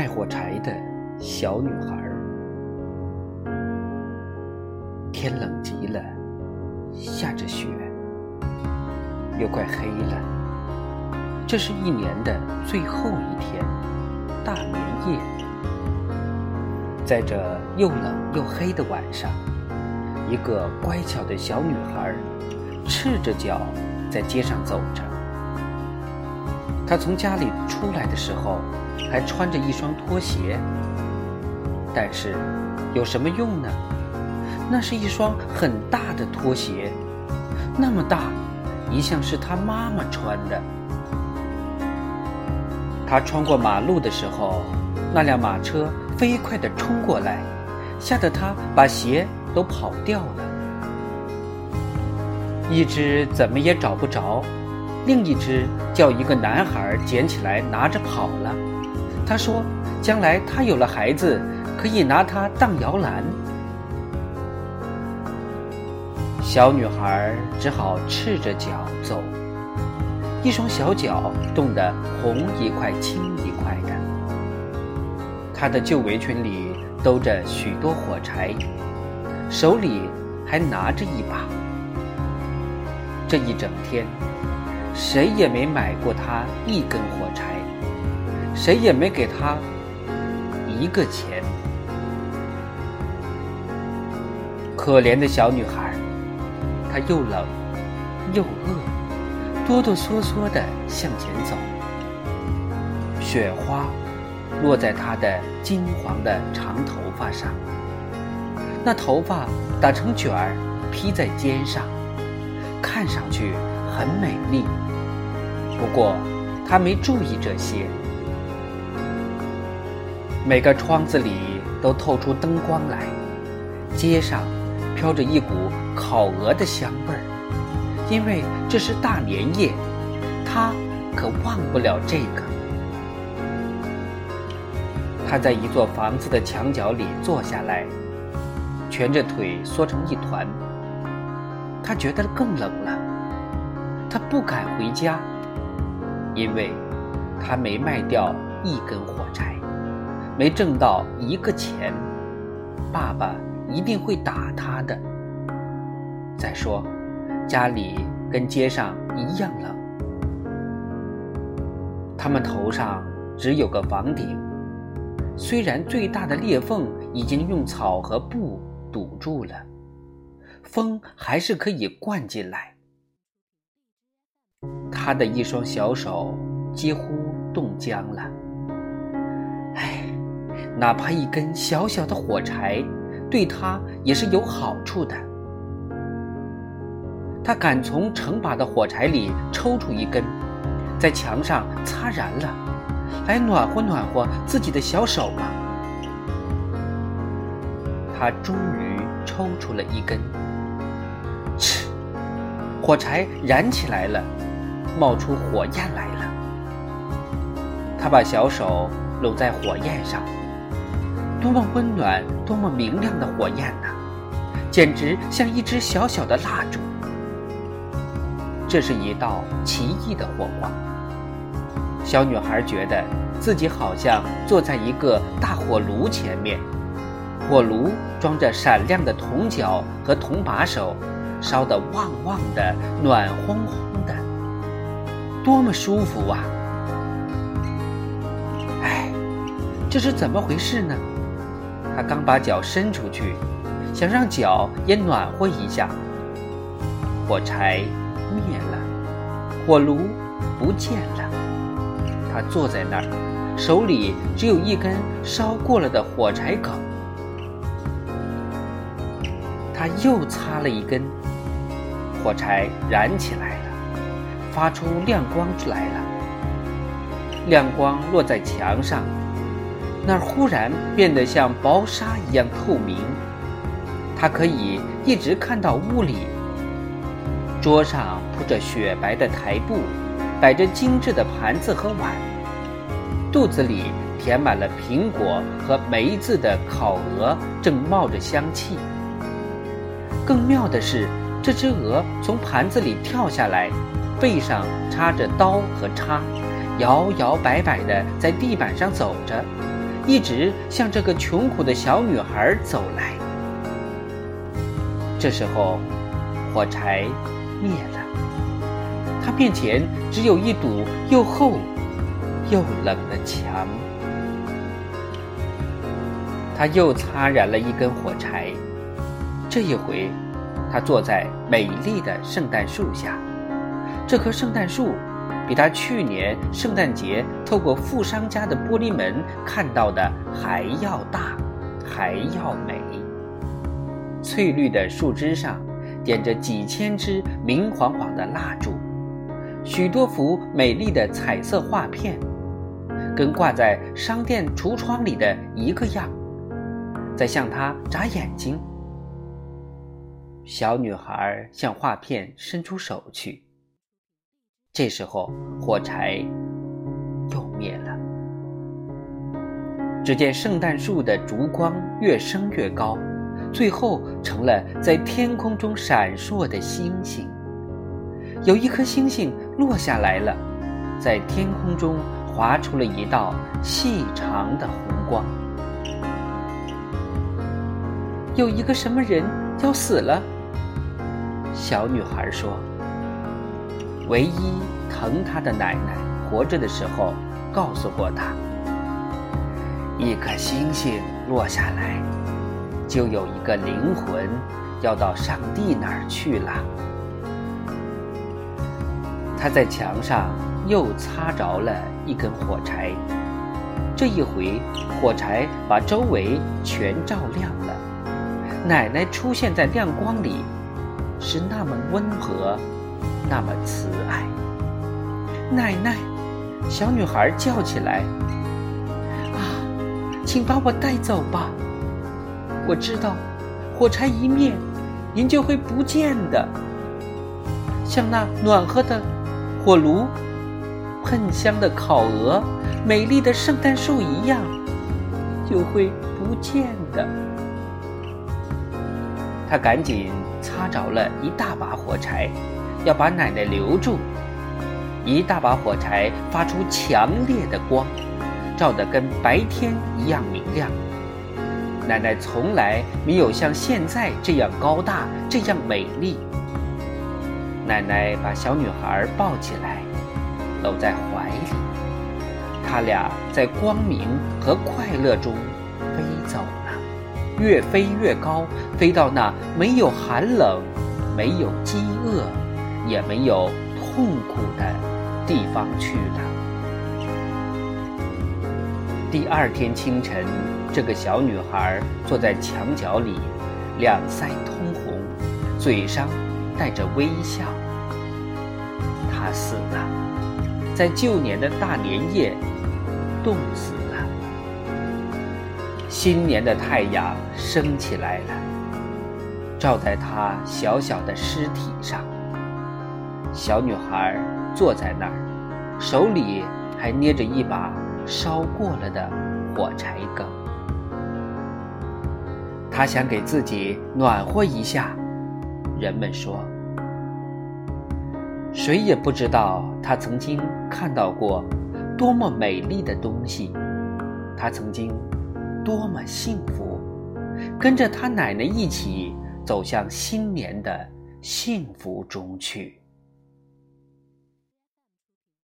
卖火柴的小女孩。天冷极了，下着雪，又快黑了。这是一年的最后一天，大年夜。在这又冷又黑的晚上，一个乖巧的小女孩，赤着脚在街上走着。他从家里出来的时候，还穿着一双拖鞋。但是，有什么用呢？那是一双很大的拖鞋，那么大，一向是他妈妈穿的。他穿过马路的时候，那辆马车飞快地冲过来，吓得他把鞋都跑掉了。一只怎么也找不着，另一只叫一个男孩捡起来拿着跑了。他说：“将来他有了孩子，可以拿它当摇篮。”小女孩只好赤着脚走，一双小脚冻得红一块青一块的。她的旧围裙里兜着许多火柴，手里还拿着一把。这一整天，谁也没买过她一根火柴，谁也没给她一个钱。可怜的小女孩。她又冷又饿，哆哆嗦嗦地向前走。雪花落在她的金黄的长头发上，那头发打成卷儿披在肩上，看上去很美丽。不过他没注意这些。每个窗子里都透出灯光来，街上。飘着一股烤鹅的香味儿，因为这是大年夜，他可忘不了这个。他在一座房子的墙角里坐下来，蜷着腿缩成一团。他觉得更冷了，他不敢回家，因为他没卖掉一根火柴，没挣到一个钱。爸爸。一定会打他的。再说，家里跟街上一样冷，他们头上只有个房顶，虽然最大的裂缝已经用草和布堵住了，风还是可以灌进来。他的一双小手几乎冻僵了。唉，哪怕一根小小的火柴。对他也是有好处的。他敢从成把的火柴里抽出一根，在墙上擦燃了，来暖和暖和自己的小手吗？他终于抽出了一根，嗤，火柴燃起来了，冒出火焰来了。他把小手拢在火焰上。多么温暖，多么明亮的火焰呐！简直像一支小小的蜡烛。这是一道奇异的火光。小女孩觉得自己好像坐在一个大火炉前面，火炉装着闪亮的铜角和铜把手，烧得旺旺的，暖烘烘，多么舒服啊！哎，这是怎么回事呢？他刚把脚伸出去，想让脚也暖和一下。火柴灭了，火炉不见了。他坐在那儿，手里只有一根烧过了的火柴梗。他又擦了一根，火柴燃起来，发出亮光出来了。亮光落在墙上。那儿忽然变得像薄纱一样透明，他可以一直看到屋里。桌上铺着雪白的台布，摆着精致的盘子和碗，肚子里填满了苹果和梅子的烤鹅正冒着香气。更妙的是，这只鹅从盘子里跳下来，背上插着刀和叉，摇摇摆摆地在地板上走着。一直向这个穷苦的小女孩走来。这时候，火柴灭了，他面前只有一堵又厚又冷的墙。他又擦燃了一根火柴，这一回，他坐在美丽的圣诞树下。这棵圣诞树。比他去年圣诞节透过富商家的玻璃门看到的还要大，还要美。翠绿的树枝上点着几千支明晃晃的蜡烛，许多幅美丽的彩色画片，跟挂在商店橱窗里的一个样，在向他眨眼睛。小女孩向画片伸出手去。这时候，火柴又灭了。只见圣诞树的烛光越升越高，最后成了在天空中闪烁的星星。有一颗星星落下来了，在天空中划出了一道细长的红光。有一个什么人要死了？小女孩说。唯一疼他的奶奶活着的时候，告诉过他：一颗星星落下来，就有一个灵魂要到上帝那儿去了。他在墙上又擦着了一根火柴，这一回火柴把周围全照亮了。奶奶出现在亮光里，是那么温和。那么慈爱，奶奶，小女孩叫起来：“啊，请把我带走吧！我知道，火柴一灭，您就会不见的，像那暖和的火炉、喷香的烤鹅、美丽的圣诞树一样，就会不见的。”他赶紧擦着了一大把火柴。要把奶奶留住。一大把火柴发出强烈的光，照得跟白天一样明亮。奶奶从来没有像现在这样高大，这样美丽。奶奶把小女孩抱起来，搂在怀里。他俩在光明和快乐中飞走了，越飞越高，飞到那没有寒冷，没有饥饿。也没有痛苦的地方去了。第二天清晨，这个小女孩坐在墙角里，两腮通红，嘴上带着微笑。她死了，在旧年的大年夜，冻死了。新年的太阳升起来了，照在她小小的尸体上。小女孩坐在那儿，手里还捏着一把烧过了的火柴梗。她想给自己暖和一下。人们说，谁也不知道她曾经看到过多么美丽的东西，她曾经多么幸福，跟着她奶奶一起走向新年的幸福中去。